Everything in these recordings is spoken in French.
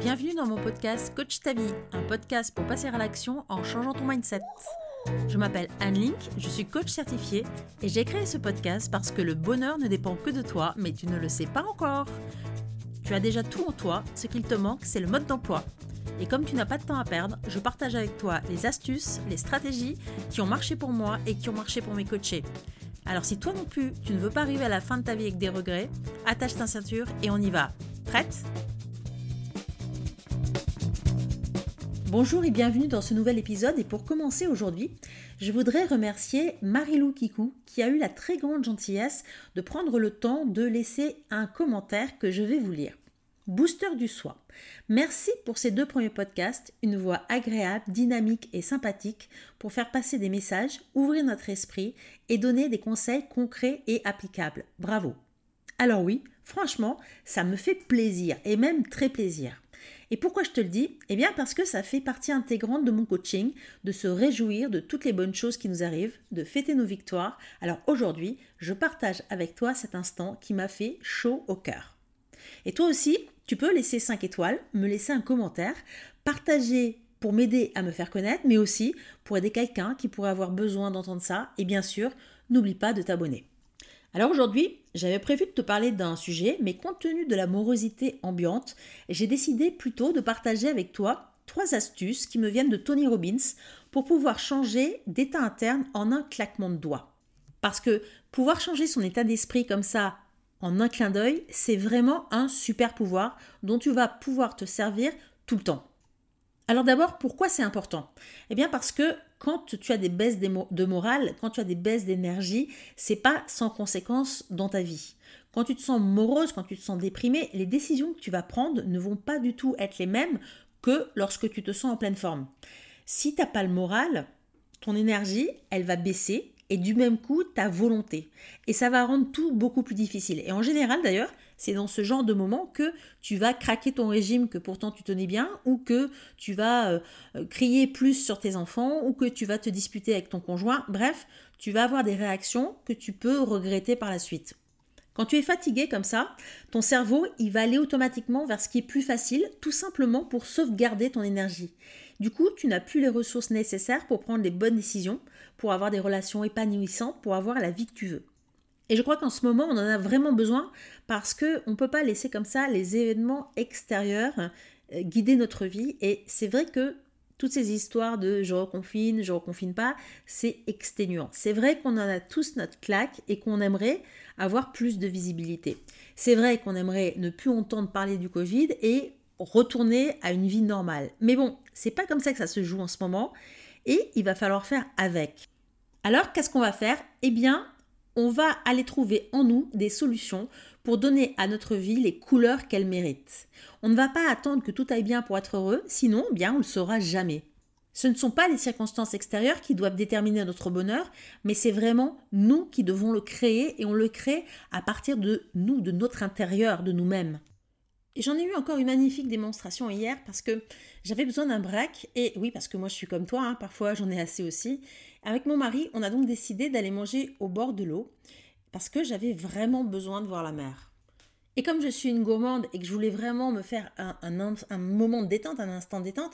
Bienvenue dans mon podcast Coach ta vie, un podcast pour passer à l'action en changeant ton mindset. Je m'appelle Anne Link, je suis coach certifiée et j'ai créé ce podcast parce que le bonheur ne dépend que de toi, mais tu ne le sais pas encore. Tu as déjà tout en toi, ce qu'il te manque, c'est le mode d'emploi. Et comme tu n'as pas de temps à perdre, je partage avec toi les astuces, les stratégies qui ont marché pour moi et qui ont marché pour mes coachés. Alors si toi non plus, tu ne veux pas arriver à la fin de ta vie avec des regrets, attache ta ceinture et on y va. Prête? Bonjour et bienvenue dans ce nouvel épisode et pour commencer aujourd'hui, je voudrais remercier Marilou Kikou qui a eu la très grande gentillesse de prendre le temps de laisser un commentaire que je vais vous lire. Booster du soi. Merci pour ces deux premiers podcasts, une voix agréable, dynamique et sympathique pour faire passer des messages, ouvrir notre esprit et donner des conseils concrets et applicables. Bravo. Alors oui, franchement, ça me fait plaisir et même très plaisir. Et pourquoi je te le dis? Eh bien parce que ça fait partie intégrante de mon coaching, de se réjouir de toutes les bonnes choses qui nous arrivent, de fêter nos victoires. Alors aujourd'hui, je partage avec toi cet instant qui m'a fait chaud au cœur. Et toi aussi, tu peux laisser 5 étoiles, me laisser un commentaire, partager pour m'aider à me faire connaître, mais aussi pour aider quelqu'un qui pourrait avoir besoin d'entendre ça. Et bien sûr, n'oublie pas de t'abonner. Alors aujourd'hui, j'avais prévu de te parler d'un sujet, mais compte tenu de la morosité ambiante, j'ai décidé plutôt de partager avec toi trois astuces qui me viennent de Tony Robbins pour pouvoir changer d'état interne en un claquement de doigts. Parce que pouvoir changer son état d'esprit comme ça en un clin d'œil, c'est vraiment un super pouvoir dont tu vas pouvoir te servir tout le temps. Alors d'abord, pourquoi c'est important? Eh bien parce que quand tu as des baisses de morale, quand tu as des baisses d'énergie, c'est pas sans conséquence dans ta vie. Quand tu te sens morose, quand tu te sens déprimé, les décisions que tu vas prendre ne vont pas du tout être les mêmes que lorsque tu te sens en pleine forme. Si tu n'as pas le moral, ton énergie, elle va baisser et du même coup ta volonté. Et ça va rendre tout beaucoup plus difficile. Et en général d'ailleurs, c'est dans ce genre de moment que tu vas craquer ton régime que pourtant tu tenais bien, ou que tu vas euh, euh, crier plus sur tes enfants, ou que tu vas te disputer avec ton conjoint. Bref, tu vas avoir des réactions que tu peux regretter par la suite. Quand tu es fatigué comme ça, ton cerveau, il va aller automatiquement vers ce qui est plus facile, tout simplement pour sauvegarder ton énergie. Du coup, tu n'as plus les ressources nécessaires pour prendre les bonnes décisions, pour avoir des relations épanouissantes, pour avoir la vie que tu veux. Et je crois qu'en ce moment, on en a vraiment besoin parce qu'on ne peut pas laisser comme ça les événements extérieurs euh, guider notre vie. Et c'est vrai que toutes ces histoires de je reconfine, je reconfine pas, c'est exténuant. C'est vrai qu'on en a tous notre claque et qu'on aimerait avoir plus de visibilité. C'est vrai qu'on aimerait ne plus entendre parler du Covid et retourner à une vie normale. Mais bon, c'est pas comme ça que ça se joue en ce moment et il va falloir faire avec. Alors, qu'est-ce qu'on va faire? Eh bien, on va aller trouver en nous des solutions pour donner à notre vie les couleurs qu'elle mérite. On ne va pas attendre que tout aille bien pour être heureux, sinon, bien, on ne le saura jamais. Ce ne sont pas les circonstances extérieures qui doivent déterminer notre bonheur, mais c'est vraiment nous qui devons le créer et on le crée à partir de nous, de notre intérieur, de nous-mêmes. Et j'en ai eu encore une magnifique démonstration hier parce que j'avais besoin d'un break. Et oui, parce que moi je suis comme toi, hein, parfois j'en ai assez aussi. Avec mon mari, on a donc décidé d'aller manger au bord de l'eau parce que j'avais vraiment besoin de voir la mer. Et comme je suis une gourmande et que je voulais vraiment me faire un, moment de détente, un instant de détente,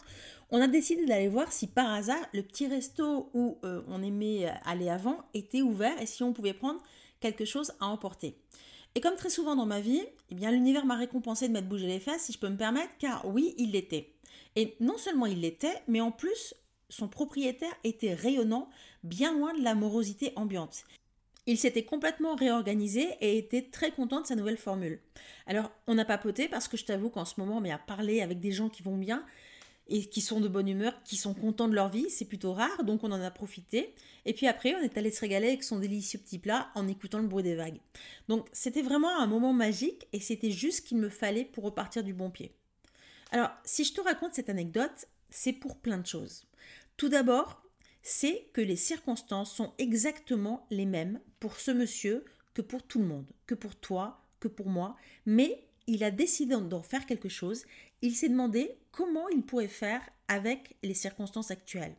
on a décidé d'aller voir si par hasard le petit resto où euh, on aimait aller avant était ouvert et si on pouvait prendre quelque chose à emporter. Et comme très souvent dans ma vie, eh bien l'univers m'a récompensé de m'être bougé les fesses, si je peux me permettre, car oui, il l'était. Et non seulement il l'était, mais en plus, son propriétaire était rayonnant, bien loin de la morosité ambiante. Il s'était complètement réorganisé et était très content de sa nouvelle formule. Alors, on a papoté parce que je t'avoue qu'en ce moment, on à parler avec des gens qui vont bien, et qui sont de bonne humeur, qui sont contents de leur vie, c'est plutôt rare, donc on en a profité. Et puis après, on est allé se régaler avec son délicieux petit plat en écoutant le bruit des vagues. Donc c'était vraiment un moment magique et c'était juste ce qu'il me fallait pour repartir du bon pied. Alors, si je te raconte cette anecdote, c'est pour plein de choses. Tout d'abord, c'est que les circonstances sont exactement les mêmes pour ce monsieur que pour tout le monde, que pour toi, que pour moi, mais il a décidé d'en faire quelque chose, il s'est demandé comment il pourrait faire avec les circonstances actuelles.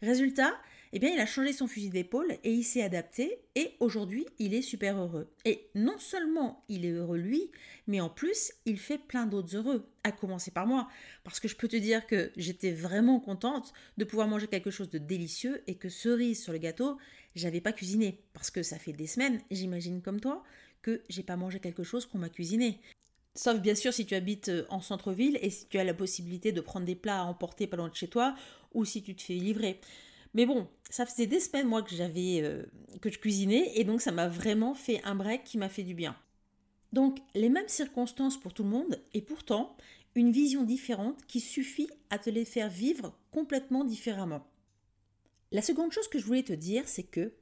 Résultat, eh bien, il a changé son fusil d'épaule et il s'est adapté et aujourd'hui, il est super heureux. Et non seulement il est heureux lui, mais en plus, il fait plein d'autres heureux, à commencer par moi. Parce que je peux te dire que j'étais vraiment contente de pouvoir manger quelque chose de délicieux et que cerise sur le gâteau, j'avais pas cuisiné. Parce que ça fait des semaines, j'imagine comme toi, que j'ai pas mangé quelque chose qu'on m'a cuisiné. Sauf bien sûr si tu habites euh, en centre-ville et si tu as la possibilité de prendre des plats à emporter pas loin de chez toi ou si tu te fais livrer. Mais bon, ça faisait des semaines moi que j'avais euh, que je cuisinais et donc ça m'a vraiment fait un break qui m'a fait du bien. Donc les mêmes circonstances pour tout le monde et pourtant une vision différente qui suffit à te les faire vivre complètement différemment. La seconde chose que je voulais te dire, c'est que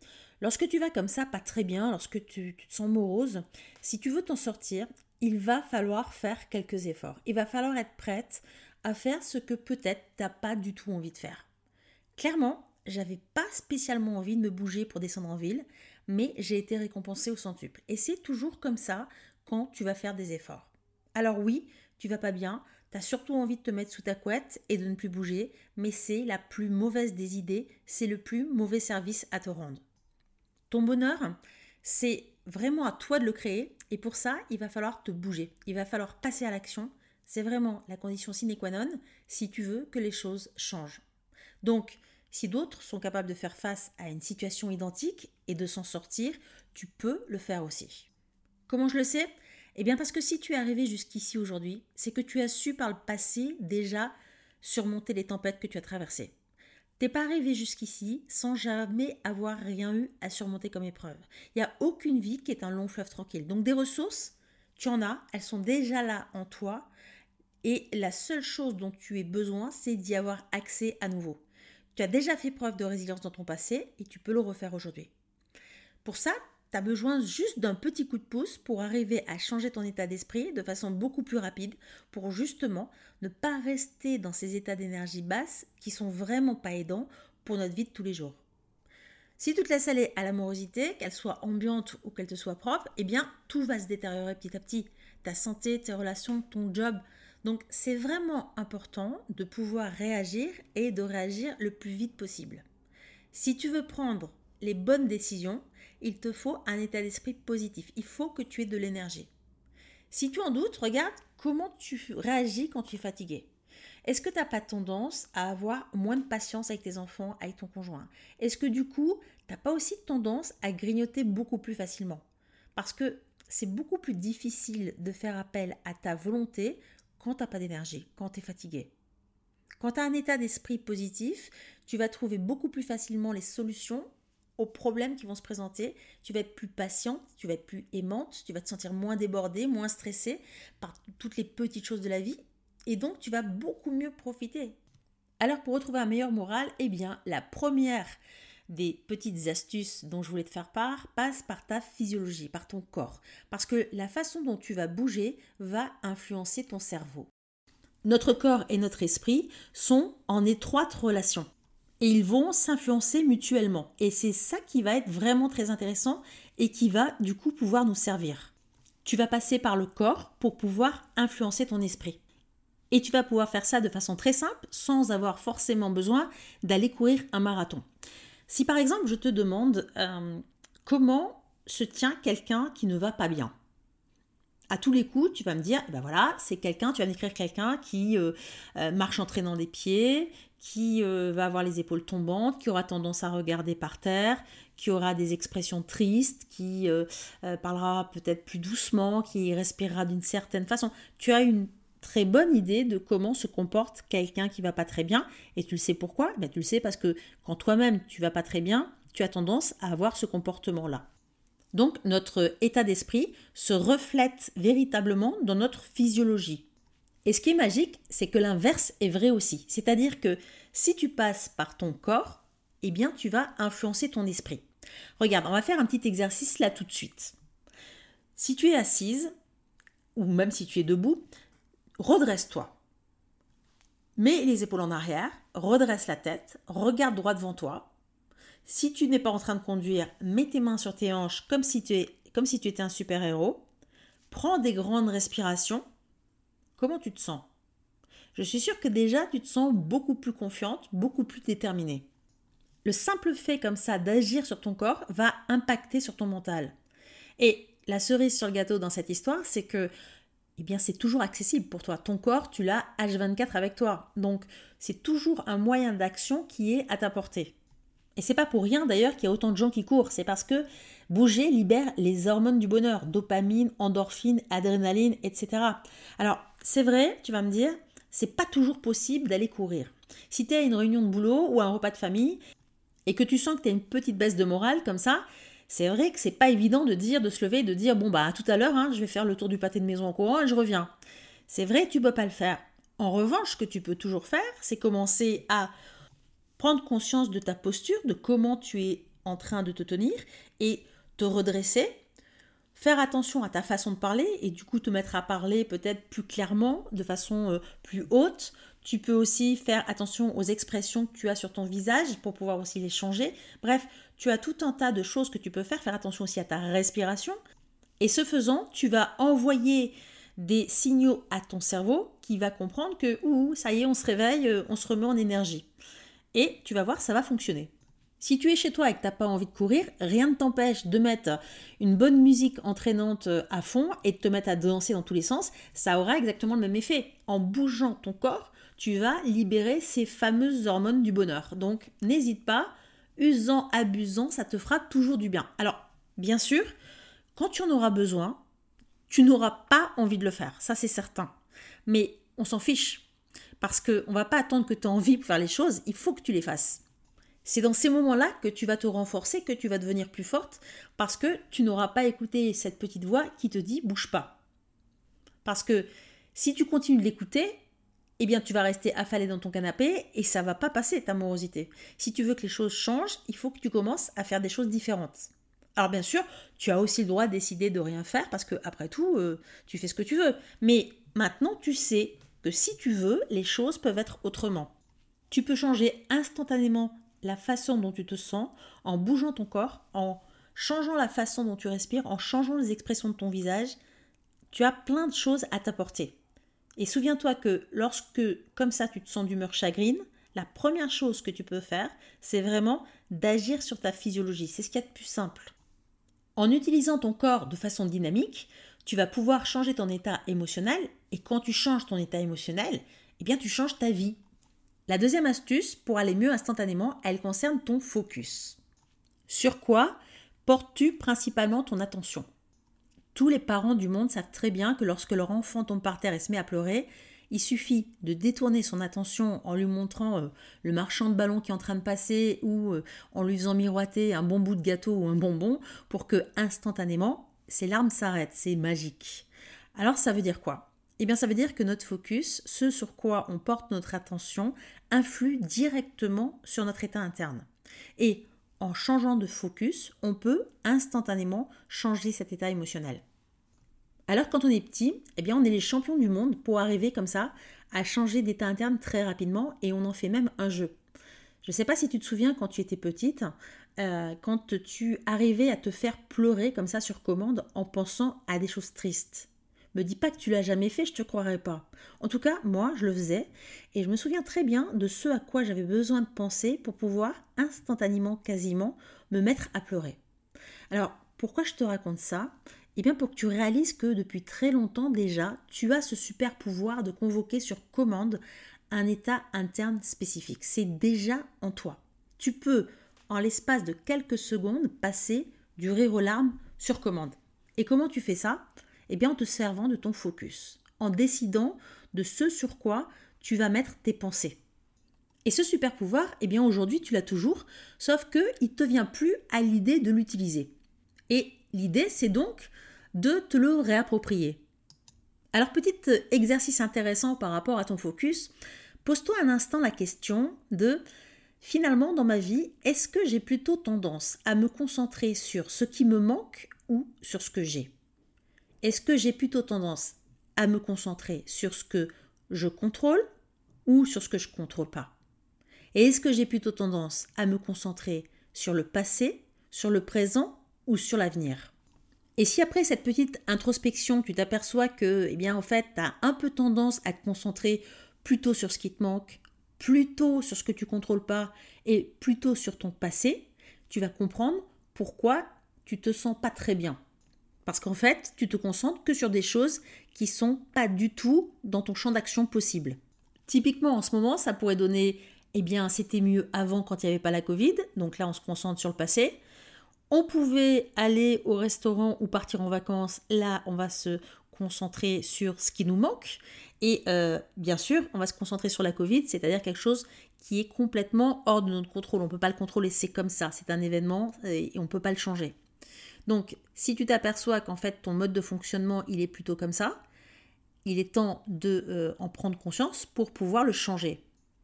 lorsque tu vas comme ça pas très bien, lorsque tu, tu te sens morose, si tu veux t'en sortir, il va falloir faire quelques efforts. Il va falloir être prête à faire ce que peut-être tu n'as pas du tout envie de faire. Clairement, j'avais pas spécialement envie de me bouger pour descendre en ville, mais j'ai été récompensée au centuple. Et c'est toujours comme ça quand tu vas faire des efforts. Alors oui, tu vas pas bien, tu as surtout envie de te mettre sous ta couette et de ne plus bouger, mais c'est la plus mauvaise des idées, c'est le plus mauvais service à te rendre. Ton bonheur, c'est vraiment à toi de le créer et pour ça, il va falloir te bouger, il va falloir passer à l'action. C'est vraiment la condition sine qua non si tu veux que les choses changent. Donc, si d'autres sont capables de faire face à une situation identique et de s'en sortir, tu peux le faire aussi. Comment je le sais? Eh bien parce que si tu es arrivé jusqu'ici aujourd'hui, c'est que tu as su par le passé déjà surmonter les tempêtes que tu as traversées. T'es pas arrivé jusqu'ici sans jamais avoir rien eu à surmonter comme épreuve. Il n'y a aucune vie qui est un long fleuve tranquille. Donc des ressources, tu en as, elles sont déjà là en toi. Et la seule chose dont tu aies besoin, c'est d'y avoir accès à nouveau. Tu as déjà fait preuve de résilience dans ton passé et tu peux le refaire aujourd'hui. Pour ça, tu as besoin juste d'un petit coup de pouce pour arriver à changer ton état d'esprit de façon beaucoup plus rapide pour justement ne pas rester dans ces états d'énergie basse qui sont vraiment pas aidants pour notre vie de tous les jours. Si tu te laisses aller à l'amorosité, qu'elle soit ambiante ou qu'elle te soit propre, eh bien tout va se détériorer petit à petit. Ta santé, tes relations, ton job, donc c'est vraiment important de pouvoir réagir et de réagir le plus vite possible. Si tu veux prendre les bonnes décisions, il te faut un état d'esprit positif. Il faut que tu aies de l'énergie. Si tu en doutes, regarde comment tu réagis quand tu es fatigué. Est-ce que tu n'as pas tendance à avoir moins de patience avec tes enfants, avec ton conjoint? Est-ce que du coup, tu n'as pas aussi tendance à grignoter beaucoup plus facilement? Parce que c'est beaucoup plus difficile de faire appel à ta volonté quand tu n'as pas d'énergie, quand tu es fatigué. Quand tu as un état d'esprit positif, tu vas trouver beaucoup plus facilement les solutions aux problèmes qui vont se présenter. Tu vas être plus patiente, tu vas être plus aimante, tu vas te sentir moins débordée, moins stressée par toutes les petites choses de la vie. Et donc, tu vas beaucoup mieux profiter. Alors, pour retrouver un meilleur moral, eh bien, la première des petites astuces dont je voulais te faire part passe par ta physiologie, par ton corps. Parce que la façon dont tu vas bouger va influencer ton cerveau. Notre corps et notre esprit sont en étroite relation. Et ils vont s'influencer mutuellement. Et c'est ça qui va être vraiment très intéressant et qui va du coup pouvoir nous servir. Tu vas passer par le corps pour pouvoir influencer ton esprit. Et tu vas pouvoir faire ça de façon très simple sans avoir forcément besoin d'aller courir un marathon. Si par exemple je te demande euh, comment se tient quelqu'un qui ne va pas bien, à tous les coups, tu vas me dire, ben voilà, c'est quelqu'un, tu vas m'écrire quelqu'un qui euh, euh, marche en traînant des pieds, qui va avoir les épaules tombantes, qui aura tendance à regarder par terre, qui aura des expressions tristes, qui parlera peut-être plus doucement, qui respirera d'une certaine façon. Tu as une très bonne idée de comment se comporte quelqu'un qui va pas très bien. Et tu le sais pourquoi? Ben, Tu le sais parce que quand toi-même tu vas pas très bien, tu as tendance à avoir ce comportement-là. Donc notre état d'esprit se reflète véritablement dans notre physiologie. Et ce qui est magique, c'est que l'inverse est vrai aussi. C'est-à-dire que si tu passes par ton corps, eh bien tu vas influencer ton esprit. Regarde, on va faire un petit exercice là tout de suite. Si tu es assise, ou même si tu es debout, redresse-toi. Mets les épaules en arrière, redresse la tête, regarde droit devant toi. Si tu n'es pas en train de conduire, mets tes mains sur tes hanches comme si tu, es, comme si tu étais un super-héros. Prends des grandes respirations. Comment tu te sens? Je suis sûre que déjà tu te sens beaucoup plus confiante, beaucoup plus déterminée. le simple fait comme ça d'agir sur ton corps va impacter sur ton mental. Et la cerise sur le gâteau dans cette histoire, c'est que eh bien c'est toujours accessible pour toi. Ton corps, tu l'as H24 avec toi. Donc c'est toujours un moyen d'action qui est à ta portée. Et c'est pas pour rien d'ailleurs qu'il y a autant de gens qui courent, c'est parce que bouger libère les hormones du bonheur, dopamine, endorphine, adrénaline, etc. Alors, c'est vrai, tu vas me dire, c'est pas toujours possible d'aller courir. Si tu es à une réunion de boulot ou à un repas de famille et que tu sens que tu as une petite baisse de morale comme ça, c'est vrai que c'est pas évident de dire, de se lever et de dire bon bah tout à l'heure, hein, je vais faire le tour du pâté de maison en courant et je reviens. C'est vrai, tu peux pas le faire. En revanche, ce que tu peux toujours faire, c'est commencer à prendre conscience de ta posture, de comment tu es en train de te tenir et te redresser, faire attention à ta façon de parler et du coup te mettre à parler peut-être plus clairement, de façon euh, plus haute. Tu peux aussi faire attention aux expressions que tu as sur ton visage pour pouvoir aussi les changer. Bref, tu as tout un tas de choses que tu peux faire. Faire attention aussi à ta respiration. Et ce faisant, tu vas envoyer des signaux à ton cerveau qui va comprendre que, ouh, ça y est, on se réveille, euh, on se remet en énergie. Et tu vas voir, ça va fonctionner. Si tu es chez toi et que tu n'as pas envie de courir, rien ne t'empêche de mettre une bonne musique entraînante euh, à fond et de te mettre à danser dans tous les sens. Ça aura exactement le même effet. En bougeant ton corps, tu vas libérer ces fameuses hormones du bonheur. Donc n'hésite pas, usant, abusant, ça te fera toujours du bien. Alors, bien sûr, quand tu en auras besoin, tu n'auras pas envie de le faire, ça c'est certain. Mais on s'en fiche, parce qu'on ne va pas attendre que tu aies envie pour faire les choses, il faut que tu les fasses. C'est dans ces moments-là que tu vas te renforcer, que tu vas devenir plus forte, parce que tu n'auras pas écouté cette petite voix qui te dit bouge pas. Parce que si tu continues de l'écouter, eh bien tu vas rester affalé dans ton canapé et ça va pas passer ta morosité. Si tu veux que les choses changent, il faut que tu commences à faire des choses différentes. Alors bien sûr, tu as aussi le droit de décider de rien faire parce que après tout, euh, tu fais ce que tu veux. Mais maintenant, tu sais que si tu veux, les choses peuvent être autrement. Tu peux changer instantanément la façon dont tu te sens en bougeant ton corps, en changeant la façon dont tu respires, en changeant les expressions de ton visage. Tu as plein de choses à t'apporter. Et souviens-toi que lorsque, comme ça, tu te sens d'humeur chagrine, la première chose que tu peux faire, c'est vraiment d'agir sur ta physiologie. C'est ce qu'il y a de plus simple. En utilisant ton corps de façon dynamique, tu vas pouvoir changer ton état émotionnel et quand tu changes ton état émotionnel, eh bien tu changes ta vie. La deuxième astuce pour aller mieux instantanément, elle concerne ton focus. Sur quoi portes-tu principalement ton attention? Tous les parents du monde savent très bien que lorsque leur enfant tombe par terre et se met à pleurer, il suffit de détourner son attention en lui montrant euh, le marchand de ballon qui est en train de passer ou euh, en lui faisant miroiter un bon bout de gâteau ou un bonbon pour que instantanément ses larmes s'arrêtent. C'est magique. Alors ça veut dire quoi? Eh bien ça veut dire que notre focus, ce sur quoi on porte notre attention, influe directement sur notre état interne. Et en changeant de focus, on peut instantanément changer cet état émotionnel. Alors quand on est petit, eh bien on est les champions du monde pour arriver comme ça à changer d'état interne très rapidement et on en fait même un jeu. Je ne sais pas si tu te souviens quand tu étais petite, euh, quand tu arrivais à te faire pleurer comme ça sur commande en pensant à des choses tristes. Me dis pas que tu l'as jamais fait, je te croirais pas. En tout cas, moi, je le faisais et je me souviens très bien de ce à quoi j'avais besoin de penser pour pouvoir instantanément, quasiment, me mettre à pleurer. Alors, pourquoi je te raconte ça? Eh bien, pour que tu réalises que depuis très longtemps déjà, tu as ce super pouvoir de convoquer sur commande un état interne spécifique. C'est déjà en toi. Tu peux, en l'espace de quelques secondes, passer du rire aux larmes sur commande. Et comment tu fais ça? Eh bien en te servant de ton focus, en décidant de ce sur quoi tu vas mettre tes pensées. Et ce super pouvoir, eh bien aujourd'hui tu l'as toujours, sauf que il te vient plus à l'idée de l'utiliser. Et l'idée c'est donc de te le réapproprier. Alors petit exercice intéressant par rapport à ton focus, pose-toi un instant la question de finalement dans ma vie, est-ce que j'ai plutôt tendance à me concentrer sur ce qui me manque ou sur ce que j'ai? Est-ce que j'ai plutôt tendance à me concentrer sur ce que je contrôle ou sur ce que je ne contrôle pas? Et est-ce que j'ai plutôt tendance à me concentrer sur le passé, sur le présent ou sur l'avenir? Et si après cette petite introspection, tu t'aperçois que, eh bien, en fait, tu as un peu tendance à te concentrer plutôt sur ce qui te manque plutôt sur ce que tu contrôles pas et plutôt sur ton passé, tu vas comprendre pourquoi tu te sens pas très bien. Parce qu'en fait, tu te concentres que sur des choses qui sont pas du tout dans ton champ d'action possible. Typiquement, en ce moment, ça pourrait donner, eh bien, c'était mieux avant quand il n'y avait pas la Covid. Donc là, on se concentre sur le passé. On pouvait aller au restaurant ou partir en vacances. Là, on va se concentrer sur ce qui nous manque. Et euh, bien sûr, on va se concentrer sur la Covid, c'est-à-dire quelque chose qui est complètement hors de notre contrôle. On ne peut pas le contrôler, c'est comme ça, c'est un événement et on ne peut pas le changer. Donc, si tu t'aperçois qu'en fait ton mode de fonctionnement il est plutôt comme ça, il est temps de euh, en prendre conscience pour pouvoir le changer.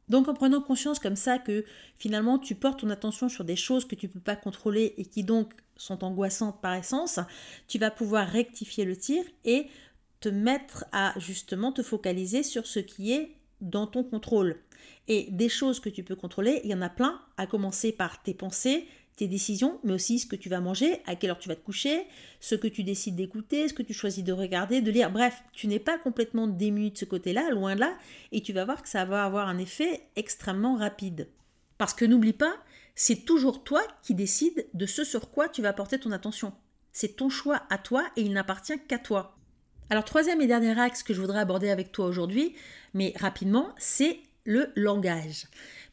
Donc en prenant conscience comme ça que finalement tu portes ton attention sur des choses que tu ne peux pas contrôler et qui donc sont angoissantes par essence, tu vas pouvoir rectifier le tir et te mettre à justement te focaliser sur ce qui est dans ton contrôle. Et des choses que tu peux contrôler, il y en a plein, à commencer par tes pensées, tes décisions, mais aussi ce que tu vas manger, à quelle heure tu vas te coucher, ce que tu décides d'écouter, ce que tu choisis de regarder, de lire. Bref, tu n'es pas complètement démuni de ce côté-là, loin de là, et tu vas voir que ça va avoir un effet extrêmement rapide. Parce que n'oublie pas, c'est toujours toi qui décides de ce sur quoi tu vas porter ton attention. C'est ton choix à toi et il n'appartient qu'à toi. Alors troisième et dernier axe que je voudrais aborder avec toi aujourd'hui, mais rapidement, c'est le langage.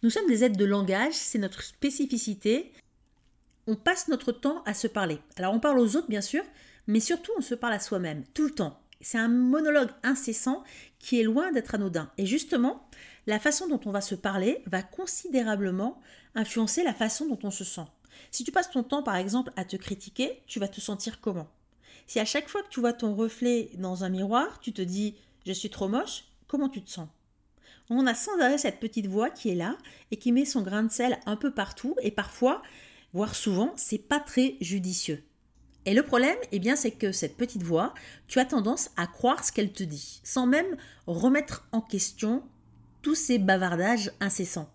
Nous sommes des êtres de langage, c'est notre spécificité, on passe notre temps à se parler. Alors on parle aux autres bien sûr, mais surtout on se parle à soi-même, tout le temps. C'est un monologue incessant qui est loin d'être anodin. Et justement, la façon dont on va se parler va considérablement influencer la façon dont on se sent. Si tu passes ton temps par exemple à te critiquer, tu vas te sentir comment? Si à chaque fois que tu vois ton reflet dans un miroir, tu te dis je suis trop moche, comment tu te sens? On a sans arrêt cette petite voix qui est là et qui met son grain de sel un peu partout et parfois voire souvent, c'est pas très judicieux. Et le problème, eh bien, c'est que cette petite voix, tu as tendance à croire ce qu'elle te dit, sans même remettre en question tous ces bavardages incessants.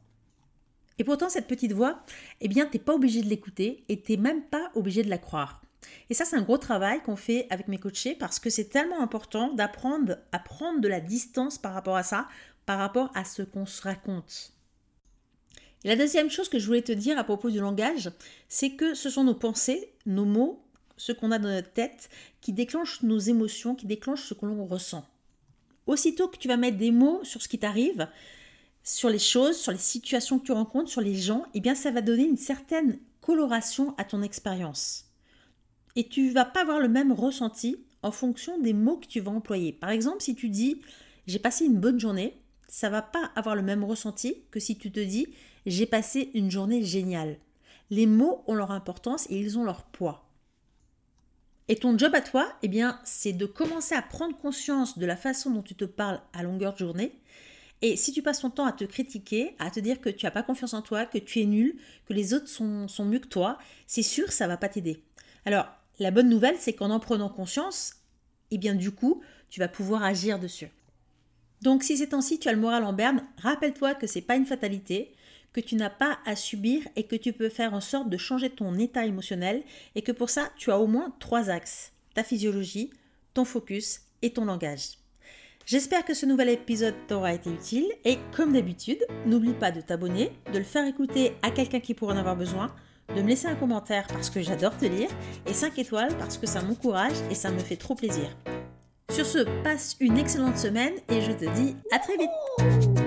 Et pourtant, cette petite voix, eh bien, t'es pas obligé de l'écouter et t'es même pas obligé de la croire. Et ça, c'est un gros travail qu'on fait avec mes coachés parce que c'est tellement important d'apprendre à prendre de la distance par rapport à ça, par rapport à ce qu'on se raconte. Et la deuxième chose que je voulais te dire à propos du langage, c'est que ce sont nos pensées, nos mots, ce qu'on a dans notre tête, qui déclenchent nos émotions, qui déclenchent ce que l'on ressent. Aussitôt que tu vas mettre des mots sur ce qui t'arrive, sur les choses, sur les situations que tu rencontres, sur les gens, eh bien ça va donner une certaine coloration à ton expérience. Et tu vas pas avoir le même ressenti en fonction des mots que tu vas employer. Par exemple, si tu dis j'ai passé une bonne journée, ça va pas avoir le même ressenti que si tu te dis j'ai passé une journée géniale. Les mots ont leur importance et ils ont leur poids. Et ton job à toi, eh bien, c'est de commencer à prendre conscience de la façon dont tu te parles à longueur de journée. Et si tu passes ton temps à te critiquer, à te dire que tu n'as pas confiance en toi, que tu es nul, que les autres sont, sont mieux que toi, c'est sûr, ça va pas t'aider. Alors, la bonne nouvelle, c'est qu'en en prenant conscience, eh bien, du coup, tu vas pouvoir agir dessus. Donc, si ces temps-ci tu as le moral en berne, rappelle-toi que c'est pas une fatalité, que tu n'as pas à subir et que tu peux faire en sorte de changer ton état émotionnel et que pour ça, tu as au moins trois axes ta physiologie, ton focus et ton langage. J'espère que ce nouvel épisode t'aura été utile et comme d'habitude, n'oublie pas de t'abonner, de le faire écouter à quelqu'un qui pourrait en avoir besoin, de me laisser un commentaire parce que j'adore te lire et 5 étoiles parce que ça m'encourage et ça me fait trop plaisir. Sur ce, passe une excellente semaine et je te dis à très vite